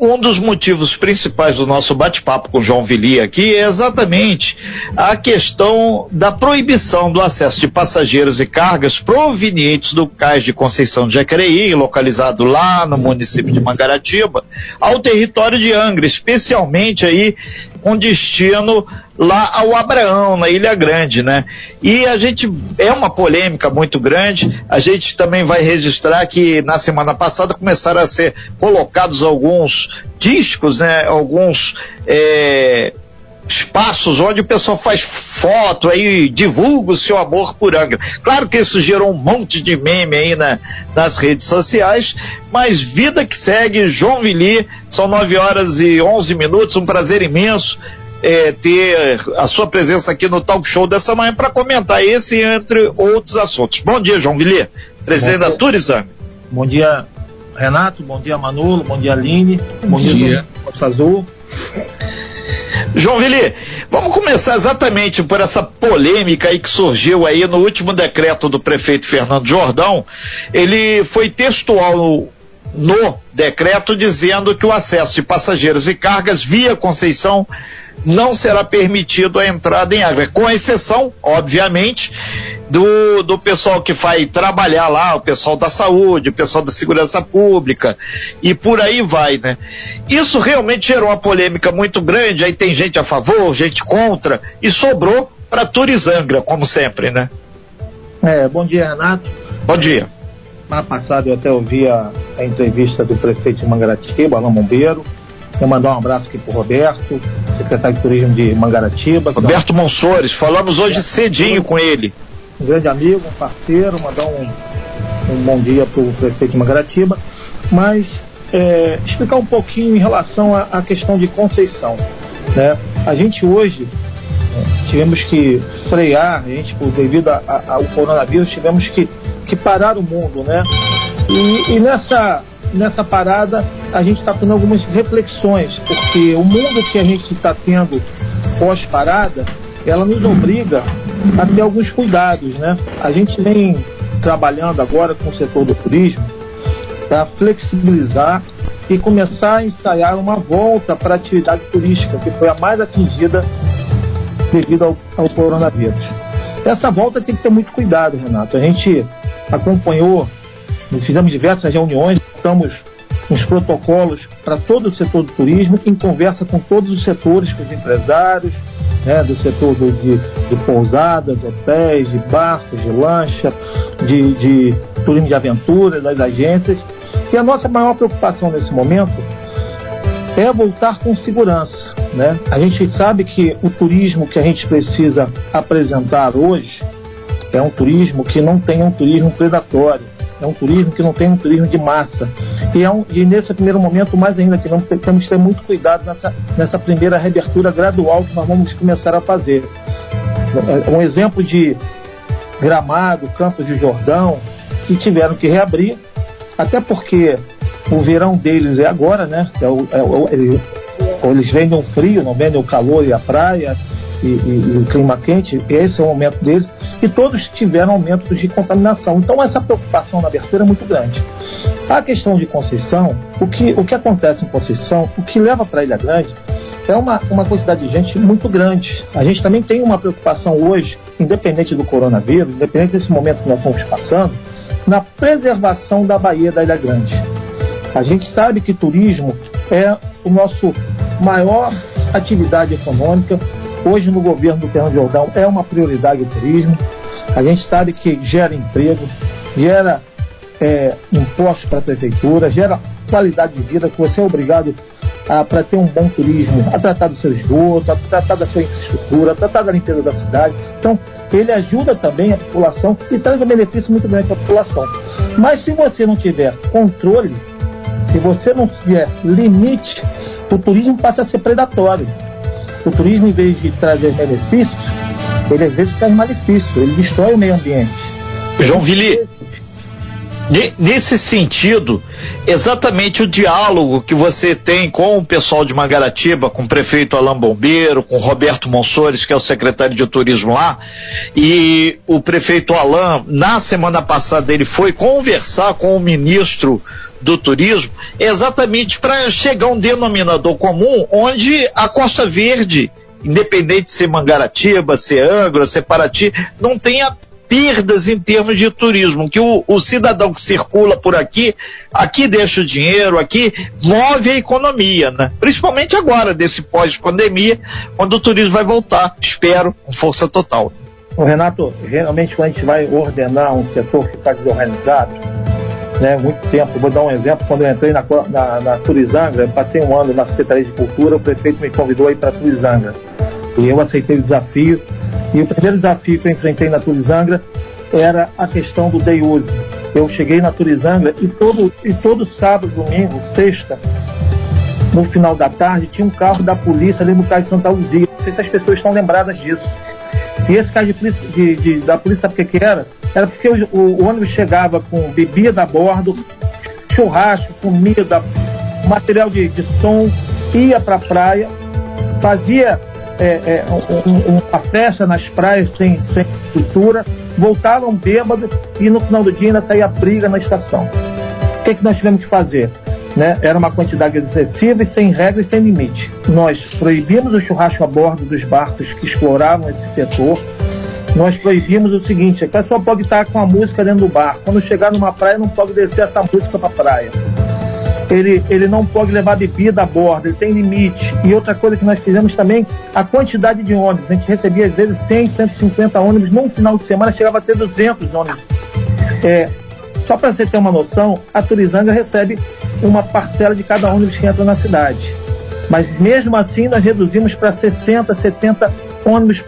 um dos motivos principais do nosso bate-papo com João Vili aqui é exatamente a questão da proibição do acesso de passageiros e cargas provenientes do cais de Conceição de Jacareí, localizado lá no município de Mangaratiba, ao território de Angra, especialmente aí com destino lá ao Abraão, na Ilha Grande, né? E a gente, é uma polêmica muito grande, a gente também vai registrar que na semana passada começaram a ser colocados alguns discos, né? Alguns, é, espaços onde o pessoal faz foto aí, divulga o seu amor por Angra. Claro que isso gerou um monte de meme aí na, nas redes sociais, mas vida que segue, João Vili, são 9 horas e 11 minutos, um prazer imenso é, ter a sua presença aqui no talk show dessa manhã para comentar esse entre outros assuntos. Bom dia, João Vili, presidente da Turizam. Bom dia, Renato, bom dia, Manolo, bom dia, Aline, bom, bom dia, dia. Costa Azul. João Vili, vamos começar exatamente por essa polêmica aí que surgiu aí no último decreto do prefeito Fernando Jordão. Ele foi textual no decreto dizendo que o acesso de passageiros e cargas via Conceição não será permitido a entrada em água, com exceção, obviamente, do, do pessoal que vai trabalhar lá, o pessoal da saúde, o pessoal da segurança pública, e por aí vai, né? Isso realmente gerou uma polêmica muito grande, aí tem gente a favor, gente contra, e sobrou para Turizangra, como sempre, né? É, bom dia, Renato. Bom dia. Semana passada eu até ouvi a, a entrevista do prefeito de Mangaratiba, Alain Bombeiro, Quero mandar um abraço aqui pro Roberto, secretário de Turismo de Mangaratiba. Roberto Monsores, falamos hoje cedinho com ele. Um grande amigo, um parceiro, mandar um, um bom dia pro prefeito de Mangaratiba. Mas é, explicar um pouquinho em relação à, questão de Conceição. Né? A gente hoje é, tivemos que frear, a gente, devido a, a, ao coronavírus, tivemos que, que parar o mundo, né? E, e nessa nessa parada a gente está tendo algumas reflexões, porque o mundo que a gente está tendo pós-parada, ela nos obriga a ter alguns cuidados, né? A gente vem trabalhando agora com o setor do turismo para flexibilizar e começar a ensaiar uma volta para a atividade turística, que foi a mais atingida devido ao, ao coronavírus. Essa volta tem que ter muito cuidado, Renato. A gente acompanhou, fizemos diversas reuniões estamos nos protocolos para todo o setor do turismo, em conversa com todos os setores, com os empresários, né, do setor do, de, de pousadas, hotéis, de barcos, de lancha, de, de turismo de aventura, das agências. E a nossa maior preocupação nesse momento é voltar com segurança. Né? A gente sabe que o turismo que a gente precisa apresentar hoje é um turismo que não tem um turismo predatório é um turismo que não tem um turismo de massa. E, é um, e nesse primeiro momento, mais ainda, que temos que ter muito cuidado nessa, nessa primeira reabertura gradual que nós vamos começar a fazer. É, um exemplo de Gramado, Campos de Jordão, que tiveram que reabrir, até porque o verão deles é agora, né? É o, é o, eles, eles vendem o frio, não vendem o calor e a praia e, e, e o clima quente, esse é o momento deles e todos tiveram aumentos de contaminação. Então essa preocupação na abertura é muito grande. A questão de Conceição, o que, o que acontece em Conceição, o que leva para Ilha Grande é uma, uma quantidade de gente muito grande. A gente também tem uma preocupação hoje, independente do coronavírus, independente desse momento que nós estamos passando, na preservação da Baía da Ilha Grande. A gente sabe que turismo é o nosso maior atividade econômica, Hoje, no governo do Fernando Jordão, é uma prioridade o turismo. A gente sabe que gera emprego, gera é, impostos para a prefeitura, gera qualidade de vida, que você é obrigado para ter um bom turismo, a tratar do seu esgoto, a tratar da sua infraestrutura, a tratar da limpeza da cidade. Então, ele ajuda também a população e traz um benefício muito grande para a população. Mas se você não tiver controle, se você não tiver limite, o turismo passa a ser predatório. O turismo, em vez de trazer benefícios, ele às vezes traz malefício, ele destrói o meio ambiente. João Vili, nesse sentido, exatamente o diálogo que você tem com o pessoal de Mangaratiba, com o prefeito Alain Bombeiro, com Roberto Monsores, que é o secretário de turismo lá, e o prefeito Alain, na semana passada, ele foi conversar com o ministro do turismo, exatamente para chegar a um denominador comum onde a Costa Verde, independente de ser Mangaratiba, ser Angra, ser Paraty, não tenha perdas em termos de turismo, que o, o, cidadão que circula por aqui, aqui deixa o dinheiro, aqui move a economia, né? Principalmente agora, desse pós-pandemia, quando o turismo vai voltar, espero, com força total. Renato, realmente quando a gente vai ordenar um setor que está desorganizado, né, muito tempo, vou dar um exemplo, quando eu entrei na, na, na Turizangra, eu passei um ano na Secretaria de Cultura, o prefeito me convidou a para Turizangra. E eu aceitei o desafio, e o primeiro desafio que eu enfrentei na Turizangra era a questão do day use. Eu cheguei na Turizangra e todo, e todo sábado, domingo, sexta, no final da tarde, tinha um carro da polícia ali no Cais Santa Luzia. Não sei se as pessoas estão lembradas disso. E esse carro de de, de, da polícia, sabe o que, que era? Era porque o, o, ônibus chegava com bebida a bordo, churrasco, comida, material de, de som, ia para a praia, fazia é, é, um, uma festa nas praias sem, sem estrutura, voltavam bêbados e no final do dia ainda saía briga na estação. O que, é que nós tivemos que fazer? Né? Era uma quantidade excessiva e sem regra e sem limite. Nós proibimos o churrasco a bordo dos barcos que exploravam esse setor. Nós proibimos o seguinte: a pessoa pode estar com a música dentro do barco. Quando chegar numa praia, não pode descer essa música para praia ele, ele não pode levar bebida a bordo, ele tem limite. E outra coisa que nós fizemos também, a quantidade de ônibus. A gente recebia às vezes 100, 150 ônibus, num final de semana chegava a ter 200 ônibus. É, só para você ter uma noção, a Turizanga recebe uma parcela de cada ônibus que entra na cidade. Mas mesmo assim nós reduzimos para 60, 70 ônibus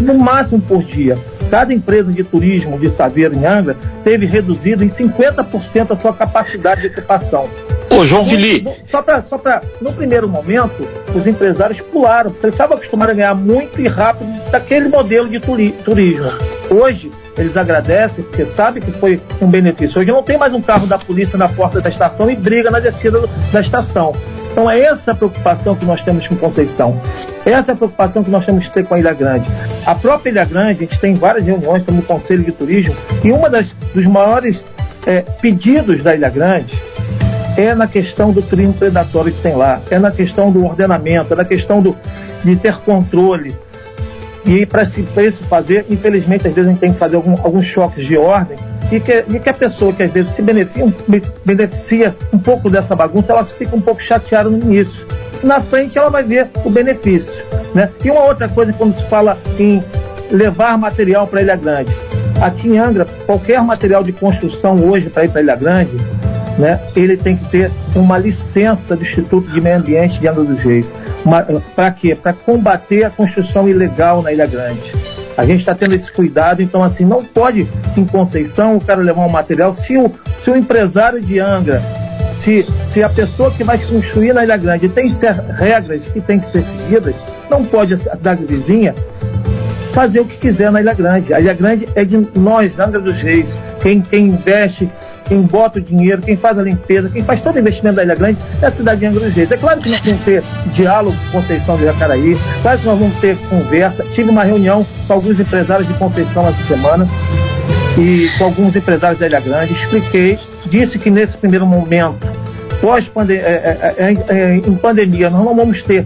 no máximo por dia. Cada empresa de turismo de Saveiro em Angra teve reduzido em 50% a sua capacidade de ocupação. Ô, João Vili. Só para, só para, no primeiro momento, os empresários pularam, porque eles estavam acostumados a ganhar muito e rápido daquele modelo de turi turismo. Hoje, eles agradecem porque sabem que foi um benefício. Hoje não tem mais um carro da polícia na porta da estação e briga na descida da estação. Então é essa a preocupação que nós temos com Conceição. Essa é a preocupação que nós temos que ter com a Ilha Grande. A própria Ilha Grande, a gente tem várias reuniões como Conselho de Turismo, e uma das dos maiores é, pedidos da Ilha Grande é na questão do crime predatório que tem lá, é na questão do ordenamento, é na questão do, de ter controle. E para isso fazer, infelizmente, às vezes a gente tem que fazer algum, alguns choques de ordem e que, e que a pessoa que às vezes se beneficia, beneficia um pouco dessa bagunça, ela fica um pouco chateada no início. Na frente ela vai ver o benefício. Né? E uma outra coisa, quando se fala em levar material para Ilha Grande. Aqui em Angra, qualquer material de construção hoje para ir para Ilha Grande, né, ele tem que ter uma licença do Instituto de Meio Ambiente de Angra dos Reis. Para quê? Para combater a construção ilegal na Ilha Grande. A gente está tendo esse cuidado, então assim, não pode em Conceição o cara levar um material. Se o, se o empresário de Angra, se, se a pessoa que vai construir na Ilha Grande tem regras que tem que ser seguidas, não pode a cidade vizinha fazer o que quiser na Ilha Grande. A Ilha Grande é de nós, Angra dos Reis. Quem, quem investe quem bota o dinheiro, quem faz a limpeza, quem faz todo o investimento da Ilha Grande é a cidade de Angra dos Reis. É claro que nós vamos ter diálogo com Conceição de Jacaraí, claro que nós vamos ter conversa. Tive uma reunião com alguns empresários de Conceição essa semana e com alguns empresários da Ilha Grande, expliquei, disse que nesse primeiro momento, pós -pandem é, é, é, é, em pandemia, nós não vamos ter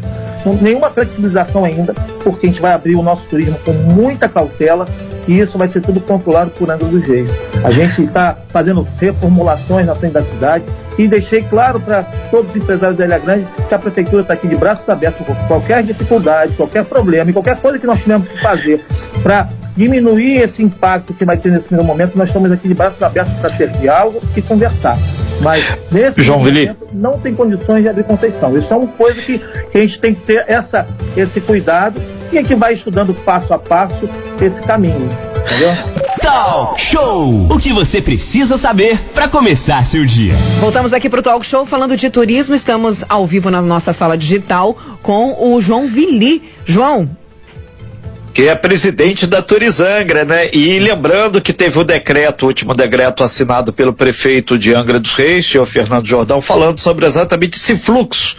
nenhuma flexibilização ainda, porque a gente vai abrir o nosso turismo com muita cautela e isso vai ser tudo controlado por Angra dos Reis. A gente está fazendo reformulações na frente da cidade e deixei claro para todos os empresários da Ilha Grande que a prefeitura está aqui de braços abertos com qualquer dificuldade, qualquer problema e qualquer coisa que nós tivermos que fazer para diminuir esse impacto que vai ter nesse primeiro momento, nós estamos aqui de braços abertos para ter diálogo e conversar. Mas nesse João momento não tem condições de abrir conceição. Isso é uma coisa que, que a gente tem que ter essa, esse cuidado e a gente vai estudando passo a passo esse caminho. Entendeu? Talk Show! O que você precisa saber para começar seu dia. Voltamos aqui para o Talk Show falando de turismo. Estamos ao vivo na nossa sala digital com o João Vili. João, que é presidente da Turizangra, né? E lembrando que teve o decreto, o último decreto assinado pelo prefeito de Angra dos Reis, senhor Fernando Jordão, falando sobre exatamente esse fluxo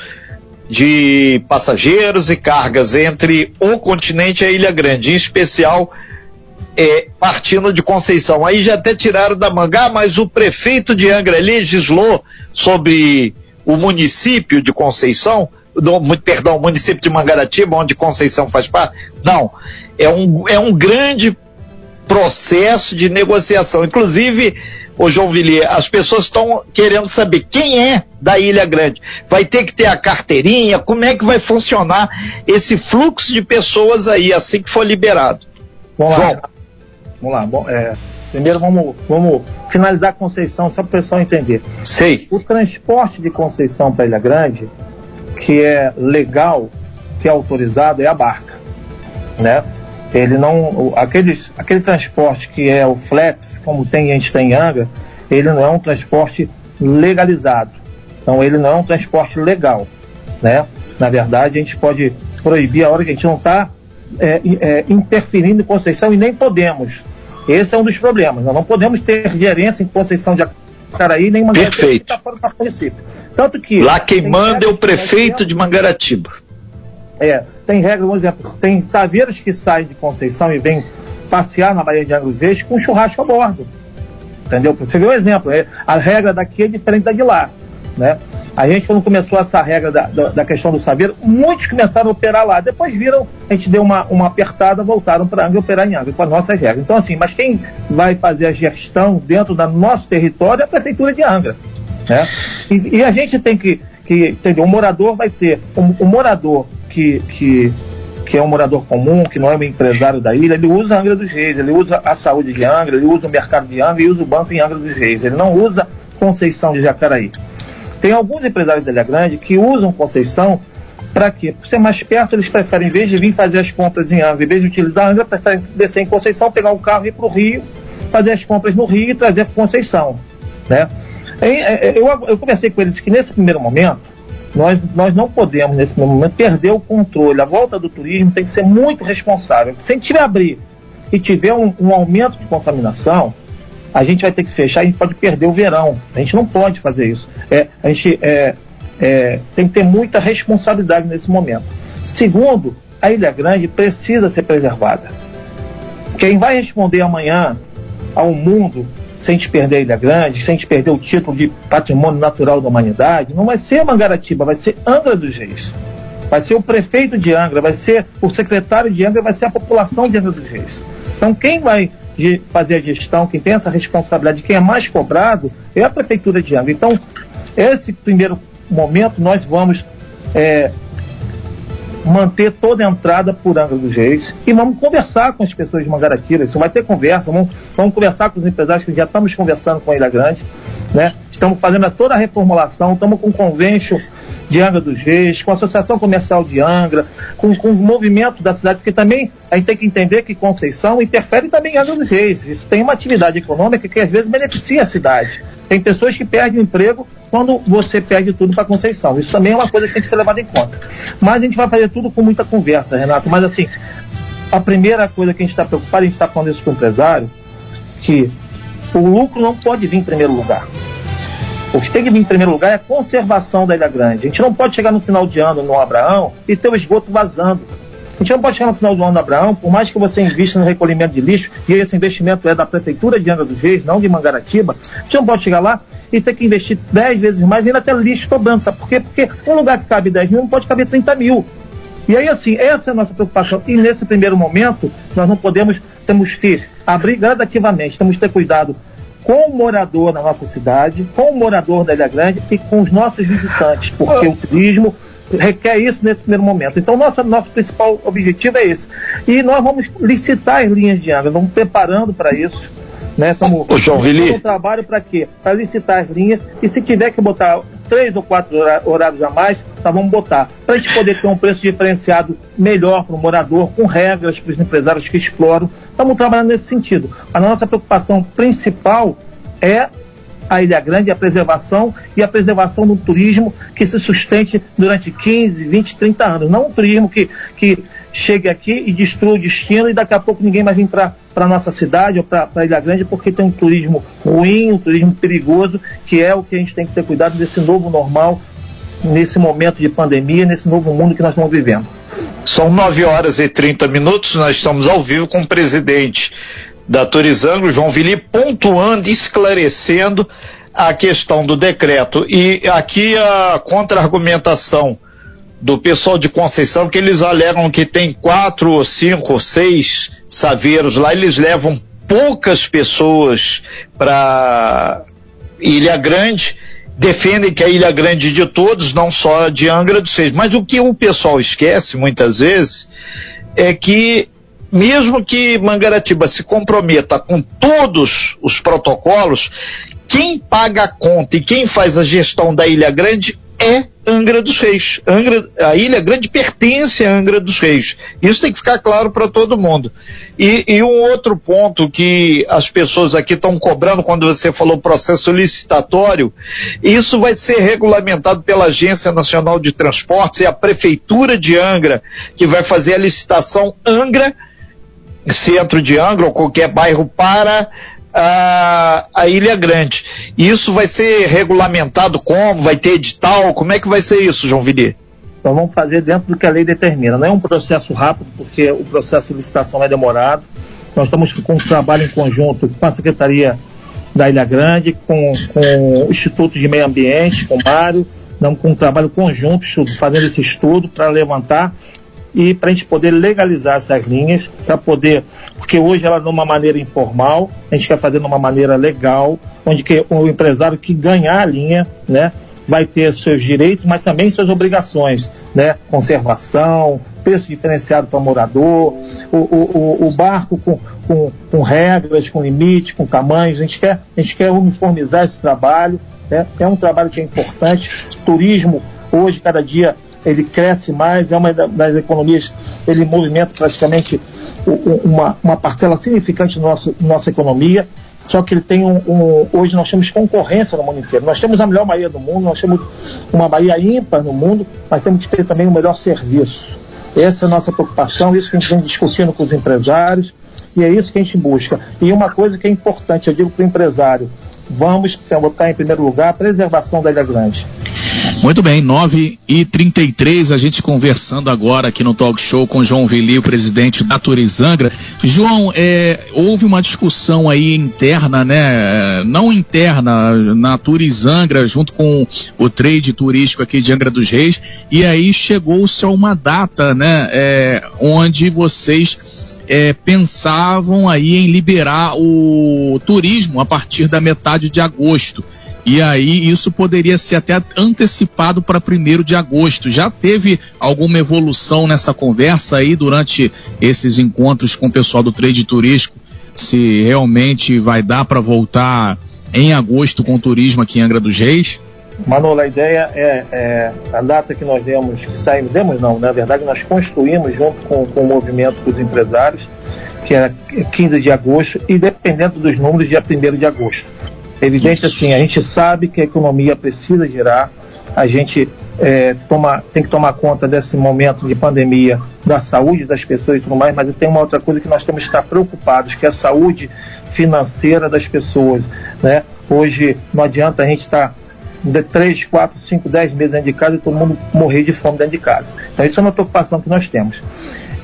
de passageiros e cargas entre o continente e a Ilha Grande, em especial é, partindo de Conceição. Aí já até tiraram da manga, mas o prefeito de Angra legislou sobre o município de Conceição, do, perdão, o município de Mangaratiba, onde Conceição faz parte. Não, é um, é um grande processo de negociação. Inclusive, o João Villiers, as pessoas estão querendo saber quem é da Ilha Grande. Vai ter que ter a carteirinha, como é que vai funcionar esse fluxo de pessoas aí, assim que for liberado. Vamos João. lá. Vamos lá. Bom, é, primeiro vamos, vamos finalizar Conceição, só para o pessoal entender. Sei. O transporte de Conceição para Ilha Grande, que é legal, que é autorizado, é a barca. Né? Ele não. Aqueles, aquele transporte que é o flex, como tem, a gente tem em Angra, ele não é um transporte legalizado. Então ele não é um transporte legal. Né? Na verdade, a gente pode proibir a hora que a gente não está é, é, interferindo em Conceição e nem podemos. Esse é um dos problemas. Nós não podemos ter gerência em Conceição de Acaraí nem Mangaratiba Perfeito. Tá fora do município. Tanto que lá quem manda é o prefeito de Mangaratiba. É, tem regra, por exemplo, tem saveiros que saem de Conceição e vêm passear na Baía de Reis com churrasco a bordo. Entendeu? Você vê o exemplo. É, a regra daqui é diferente da de lá. Né? A gente, quando começou essa regra da, da, da, questão do saveiro, muitos começaram a operar lá. Depois viram, a gente deu uma, uma apertada, voltaram para Angra operar em Angra, com as nossas regras. Então, assim, mas quem vai fazer a gestão dentro do nosso território é a Prefeitura de Angra. Né? E, e a gente tem que, que entender, o morador vai ter, o, o morador que, que, que é um morador comum, que não é um empresário da ilha, ele usa Angra dos Reis, ele usa a saúde de Angra, ele usa o mercado de Angra e usa o banco em Angra dos Reis. Ele não usa Conceição de Jacaraí. Tem alguns empresários da Ilha Grande que usam Conceição para quê? Por ser mais perto, eles preferem, em vez de vir fazer as compras em Angra, em vez de utilizar Angra, preferem descer em Conceição, pegar o carro e ir para o Rio, fazer as compras no Rio e trazer para Conceição. Né? É, eu, eu conversei com eles que nesse primeiro momento, nós, nós não podemos, nesse primeiro momento, perder o controle. A volta do turismo tem que ser muito responsável. Se a gente abrir e tiver um, um aumento de contaminação, a gente vai ter que fechar, a gente pode perder o verão. A gente não pode fazer isso. É, a gente é, é, tem que ter muita responsabilidade nesse momento. Segundo, a Ilha Grande precisa ser preservada. Quem vai responder amanhã ao mundo sem gente perder a Ilha Grande, sem gente perder o título de patrimônio natural da humanidade, não vai ser Mangaratiba, vai ser Angra dos Reis. Vai ser o prefeito de Angra, vai ser o secretário de Angra, vai ser a população de Angra dos Reis. Então, quem vai de fazer a gestão, quem tem essa responsabilidade, quem é mais cobrado, é a Prefeitura de Angra. Então, esse primeiro momento, nós vamos é, manter toda a entrada por Angra dos Reis e vamos conversar com as pessoas de Mangaratiba. Isso vai ter conversa, vamos, vamos conversar com os empresários que já estamos conversando com a Ilha Grande. Né? Estamos fazendo toda a reformulação, estamos com convênio de Angra dos Reis, com a Associação Comercial de Angra, com, com o movimento da cidade, porque também a gente tem que entender que Conceição interfere também em Angra dos Reis. Isso tem uma atividade econômica que às vezes beneficia a cidade. Tem pessoas que perdem o emprego quando você perde tudo para Conceição. Isso também é uma coisa que tem que ser levada em conta. Mas a gente vai fazer tudo com muita conversa, Renato. Mas assim, a primeira coisa que a gente está preocupado, a gente está falando isso com o empresário, que o lucro não pode vir em primeiro lugar. O que tem que vir em primeiro lugar é a conservação da Ilha Grande. A gente não pode chegar no final de ano no Abraão e ter o esgoto vazando. A gente não pode chegar no final do ano no Abraão, por mais que você invista no recolhimento de lixo, e esse investimento é da Prefeitura de Angra dos Reis, não de Mangaratiba, a gente não pode chegar lá e ter que investir 10 vezes mais e ainda ter lixo sobrando. Sabe por quê? Porque um lugar que cabe 10 mil não pode caber 30 mil. E aí, assim, essa é a nossa preocupação. E nesse primeiro momento, nós não podemos, temos que abrir gradativamente, temos que ter cuidado com o morador da nossa cidade, com o morador da Ilha Grande e com os nossos visitantes, porque o turismo requer isso nesse primeiro momento. Então, nosso, nosso principal objetivo é esse. E nós vamos licitar as linhas de água, vamos preparando para isso. Né? Estamos fazendo um trabalho para quê? Para licitar as linhas e se tiver que botar três ou quatro horários a mais, tá, vamos botar. Para a gente poder ter um preço diferenciado melhor para o morador, com regras para os empresários que exploram. Estamos trabalhando nesse sentido. A nossa preocupação principal é a Ilha Grande, a preservação e a preservação do turismo que se sustente durante 15, 20, 30 anos. Não um turismo que, que chegue aqui e destrua o destino e daqui a pouco ninguém mais vem para a nossa cidade ou para a Ilha Grande porque tem um turismo ruim, um turismo perigoso, que é o que a gente tem que ter cuidado desse novo normal, nesse momento de pandemia, nesse novo mundo que nós estamos vivendo. São 9 horas e 30 minutos, nós estamos ao vivo com o presidente da Turizangro, João Vili, pontuando, esclarecendo a questão do decreto. E aqui a contra-argumentação do pessoal de Conceição, que eles alegam que tem quatro ou cinco ou seis saveiros lá, eles levam poucas pessoas para Ilha Grande, defendem que a Ilha Grande de todos, não só de Angra dos Reis. Mas o que o pessoal esquece muitas vezes é que mesmo que Mangaratiba se comprometa com todos os protocolos, quem paga a conta e quem faz a gestão da Ilha Grande é Angra dos Reis. Angra, a Ilha Grande pertence a Angra dos Reis. Isso tem que ficar claro para todo mundo. E, e, um outro ponto que as pessoas aqui estão cobrando quando você falou processo licitatório, isso vai ser regulamentado pela Agência Nacional de Transportes e a Prefeitura de Angra, que vai fazer a licitação Angra, centro de Angra ou qualquer bairro para a, a Ilha Grande. Isso vai ser regulamentado como? Vai ter edital? Como é que vai ser isso, João Vili? Então vamos fazer dentro do que a lei determina. Não é um processo rápido, porque o processo de licitação é demorado. Nós estamos com um trabalho em conjunto com a Secretaria da Ilha Grande, com, com o Instituto de Meio Ambiente, com o Mário, estamos com um trabalho conjunto, fazendo esse estudo para levantar e para a gente poder legalizar essas linhas, para poder, porque hoje ela de uma maneira informal, a gente quer fazer de uma maneira legal, onde que o empresário que ganhar a linha, né, vai ter seus direitos, mas também suas obrigações, né, conservação, preço diferenciado para morador, o, o, o barco com, com, com, regras, com limite, com tamanhos, a gente quer, a gente quer uniformizar esse trabalho, né, é um trabalho que é importante, turismo hoje, cada dia ele cresce mais, é uma das economias, ele movimenta praticamente uma, uma parcela significante da nossa, nossa economia, só que ele tem um, um, Hoje nós temos concorrência no mundo inteiro. Nós temos a melhor Bahia do mundo, nós temos uma Bahia ímpar no mundo, mas temos que ter também o um melhor serviço. Essa é a nossa preocupação, isso que a gente vem discutindo com os empresários, e é isso que a gente busca. E uma coisa que é importante, eu digo para o empresário, vamos botar em primeiro lugar a preservação da Ilha Grande. Muito bem, 9 e 33 a gente conversando agora aqui no Talk Show com João Vili, o presidente da Turizangra. João, é, houve uma discussão aí interna, né? Não interna, na Turizangra, junto com o trade turístico aqui de Angra dos Reis, e aí chegou-se a uma data, né? É, onde vocês é, pensavam aí em liberar o turismo a partir da metade de agosto. E aí isso poderia ser até antecipado para 1 de agosto. Já teve alguma evolução nessa conversa aí durante esses encontros com o pessoal do trade turístico? Se realmente vai dar para voltar em agosto com o turismo aqui em Angra dos Reis? Manolo, a ideia é, é, a data que nós demos, que saímos, demos não, na verdade nós construímos junto com, com o movimento dos empresários, que é 15 de agosto, e dependendo dos números, dia 1 de agosto. Evidente assim, a gente sabe que a economia precisa girar, a gente é, toma, tem que tomar conta desse momento de pandemia, da saúde das pessoas e tudo mais, mas tem uma outra coisa que nós temos que estar preocupados, que é a saúde financeira das pessoas. Né? Hoje não adianta a gente estar de 3, 4, 5, 10 meses dentro de casa e todo mundo morrer de fome dentro de casa. Então isso é uma preocupação que nós temos.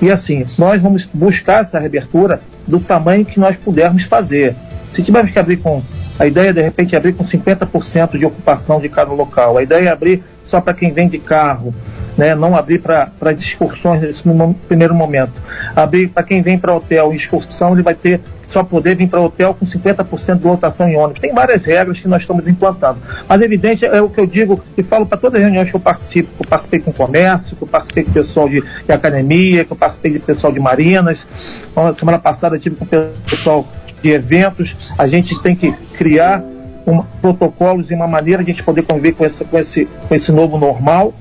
E assim, nós vamos buscar essa reabertura do tamanho que nós pudermos fazer. Se tivermos que abrir com. A ideia de repente é abrir com 50% de ocupação de cada local. A ideia é abrir só para quem vem de carro, né? não abrir para excursões nesse primeiro momento. Abrir para quem vem para hotel em excursão, ele vai ter só poder vir para hotel com 50% de lotação em ônibus. Tem várias regras que nós estamos implantando. Mas evidente é o que eu digo e falo para todas as reuniões que eu participo, que eu participei com o comércio, que eu participei com o pessoal de, de academia, que eu participei o pessoal de marinas. Então, semana passada eu tive com o pessoal de eventos. A gente tem que criar um, protocolos e uma maneira de a gente poder conviver com esse, com, esse, com esse novo normal.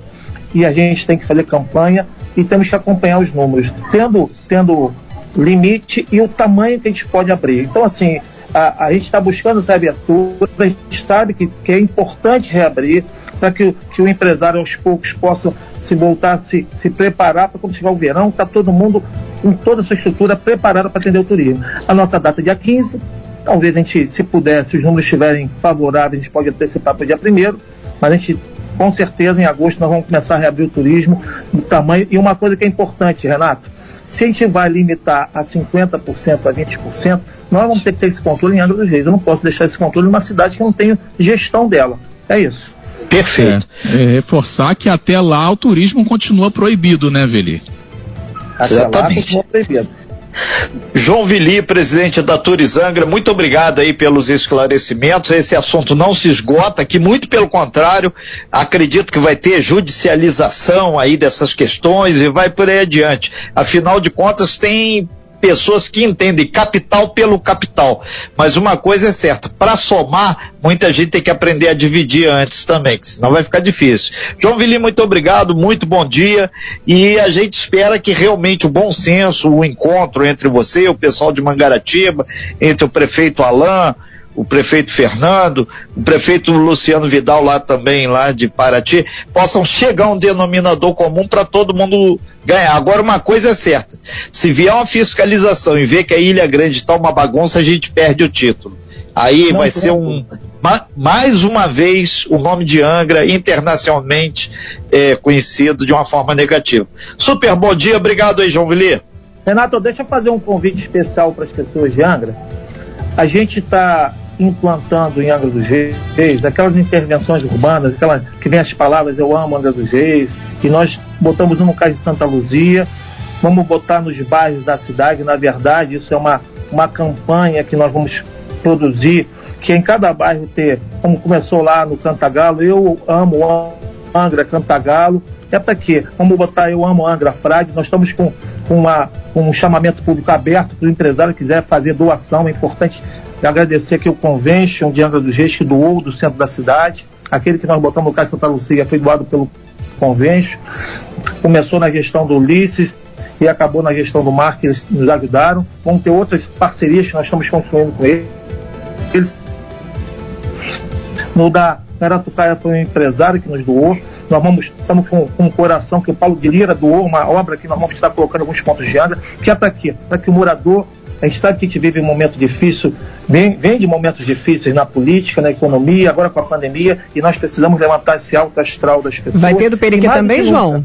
E a gente tem que fazer campanha e temos que acompanhar os números. Tendo, tendo limite e o tamanho que a gente pode abrir. Então, assim, a, a gente está buscando essa abertura, a gente sabe que, que é importante reabrir para que, que o empresário aos poucos possa se voltar, se, se preparar para quando chegar o verão, está todo mundo com toda a sua estrutura preparada para atender o turismo. A nossa data é dia 15, talvez a gente, se puder, se os números estiverem favoráveis, a gente pode antecipar para o dia 1 mas a gente com certeza em agosto nós vamos começar a reabrir o turismo do tamanho. E uma coisa que é importante, Renato, se a gente vai limitar a 50%, a 20%, nós vamos ter que ter esse controle em Angra dos Reis. Eu não posso deixar esse controle numa cidade que não tenho gestão dela. É isso. Perfeito. É, é reforçar que até lá o turismo continua proibido, né, Veli? Exatamente. lá continua proibido. João Vili, presidente da Turizangra, muito obrigado aí pelos esclarecimentos. Esse assunto não se esgota, que muito pelo contrário, acredito que vai ter judicialização aí dessas questões e vai por aí adiante. Afinal de contas, tem pessoas que entendem capital pelo capital. Mas uma coisa é certa, para somar, muita gente tem que aprender a dividir antes também, senão vai ficar difícil. João Vili, muito obrigado, muito bom dia. E a gente espera que realmente o bom senso, o encontro entre você, o pessoal de Mangaratiba, entre o prefeito Alain, o prefeito Fernando, o prefeito Luciano Vidal lá também, lá de Paraty, possam chegar a um denominador comum para todo mundo ganhar. Agora, uma coisa é certa: se vier uma fiscalização e ver que a Ilha Grande está uma bagunça, a gente perde o título. Aí Não, vai ser um. Ma, mais uma vez o nome de Angra internacionalmente é, conhecido de uma forma negativa. Super bom dia, obrigado aí, João Vili. Renato, deixa eu fazer um convite especial para as pessoas de Angra. A gente está implantando em Angra dos Reis aquelas intervenções urbanas, aquelas que vem as palavras eu amo Angra dos Reis, e nós botamos no caso de Santa Luzia, vamos botar nos bairros da cidade, na verdade isso é uma, uma campanha que nós vamos produzir, que é em cada bairro ter, como começou lá no Cantagalo, eu amo Angra, Cantagalo, é para quê? Vamos botar Eu Amo Angra Frade, nós estamos com, com, uma, com um chamamento público aberto para o empresário que quiser fazer doação, é importante agradecer aqui o Convention de Angra dos Reis, que doou do centro da cidade. Aquele que nós botamos no Cais Santa Lucia foi doado pelo Convention. Começou na gestão do Ulisses e acabou na gestão do Mar, que eles nos ajudaram. Vamos ter outras parcerias que nós estamos construindo com eles. No da Aratucaia foi um empresário que nos doou. Nós vamos, estamos com, com um coração que o Paulo de Lira doou uma obra que nós vamos estar colocando alguns pontos de Angra, que é para quê? Para que o morador a gente sabe que a gente vive um momento difícil, vem, vem de momentos difíceis na política, na economia, agora com a pandemia, e nós precisamos levantar esse alto astral das pessoas. Vai ter do Periquê também, João?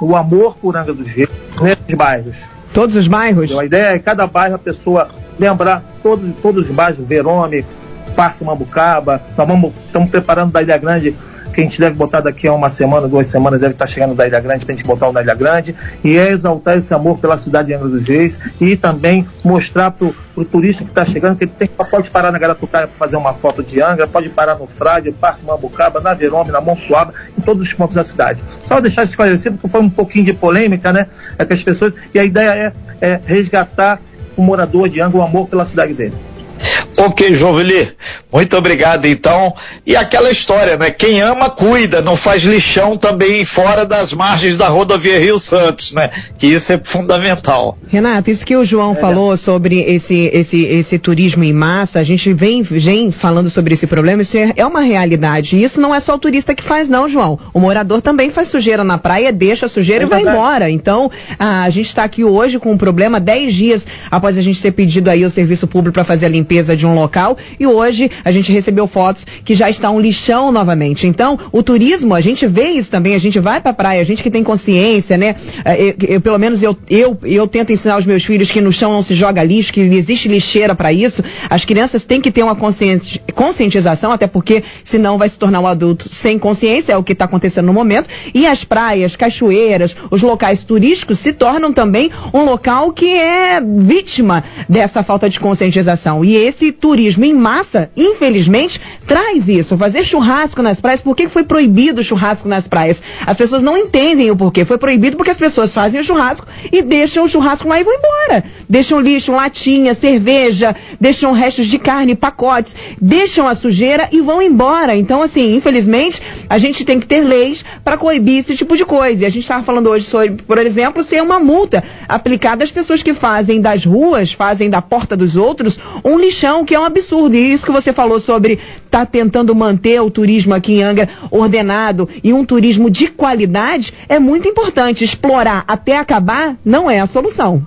O amor por Angra dos Reis, nesses bairros. Todos os bairros? Então, a ideia é cada bairro a pessoa lembrar todos, todos os bairros, Verome, Parque Mambucaba, nós vamos, estamos preparando da Ilha Grande que a gente deve botar daqui a uma semana, duas semanas, deve estar chegando da Ilha Grande, a gente botar o da Ilha Grande, e é exaltar esse amor pela cidade de Angra dos Reis e também mostrar para o turista que está chegando que ele tem, pode parar na Garatucaia para fazer uma foto de Angra, pode parar no Frade, Parque Mambucaba, na Verome, na Monsuaba, em todos os pontos da cidade. Só deixar esclarecido, porque foi um pouquinho de polêmica, né? É que as pessoas. E a ideia é, é resgatar o morador de Angra, o amor pela cidade dele. Ok, Joveli, muito obrigado então. E aquela história, né? Quem ama, cuida, não faz lixão também fora das margens da rodovia Rio Santos, né? Que isso é fundamental. Renato, isso que o João é. falou sobre esse, esse, esse turismo em massa, a gente vem, vem falando sobre esse problema, isso é, é uma realidade. E isso não é só o turista que faz, não, João. O morador também faz sujeira na praia, deixa a sujeira é e vai embora. Então, a, a gente está aqui hoje com um problema, 10 dias após a gente ter pedido aí o serviço público para fazer a limpeza de de um local e hoje a gente recebeu fotos que já está um lixão novamente. Então, o turismo, a gente vê isso também, a gente vai para a praia, a gente que tem consciência, né? É, eu, eu, pelo menos eu, eu, eu tento ensinar os meus filhos que no chão não se joga lixo, que existe lixeira para isso. As crianças têm que ter uma conscientização, até porque senão vai se tornar um adulto sem consciência, é o que está acontecendo no momento. E as praias, cachoeiras, os locais turísticos se tornam também um local que é vítima dessa falta de conscientização. E esse turismo em massa, infelizmente, traz isso. Fazer churrasco nas praias, por que foi proibido o churrasco nas praias? As pessoas não entendem o porquê. Foi proibido porque as pessoas fazem o churrasco e deixam o churrasco lá e vão embora. Deixam lixo, latinha, cerveja, deixam restos de carne, pacotes, deixam a sujeira e vão embora. Então, assim, infelizmente, a gente tem que ter leis para coibir esse tipo de coisa. E a gente estava falando hoje sobre, por exemplo, ser uma multa aplicada às pessoas que fazem das ruas, fazem da porta dos outros, um lixão que é um absurdo. E isso que você falou sobre estar tá tentando manter o turismo aqui em Angra ordenado e um turismo de qualidade é muito importante. Explorar até acabar não é a solução.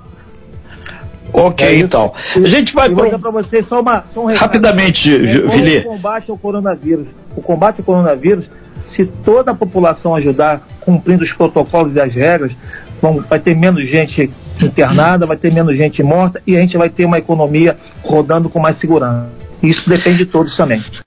Ok, é então. A gente vai para vocês só, uma, só um Rapidamente, é, Vili. O combate ao coronavírus. O combate ao coronavírus se toda a população ajudar cumprindo os protocolos e as regras, vão, vai ter menos gente internada, vai ter menos gente morta e a gente vai ter uma economia rodando com mais segurança. Isso depende de todos também.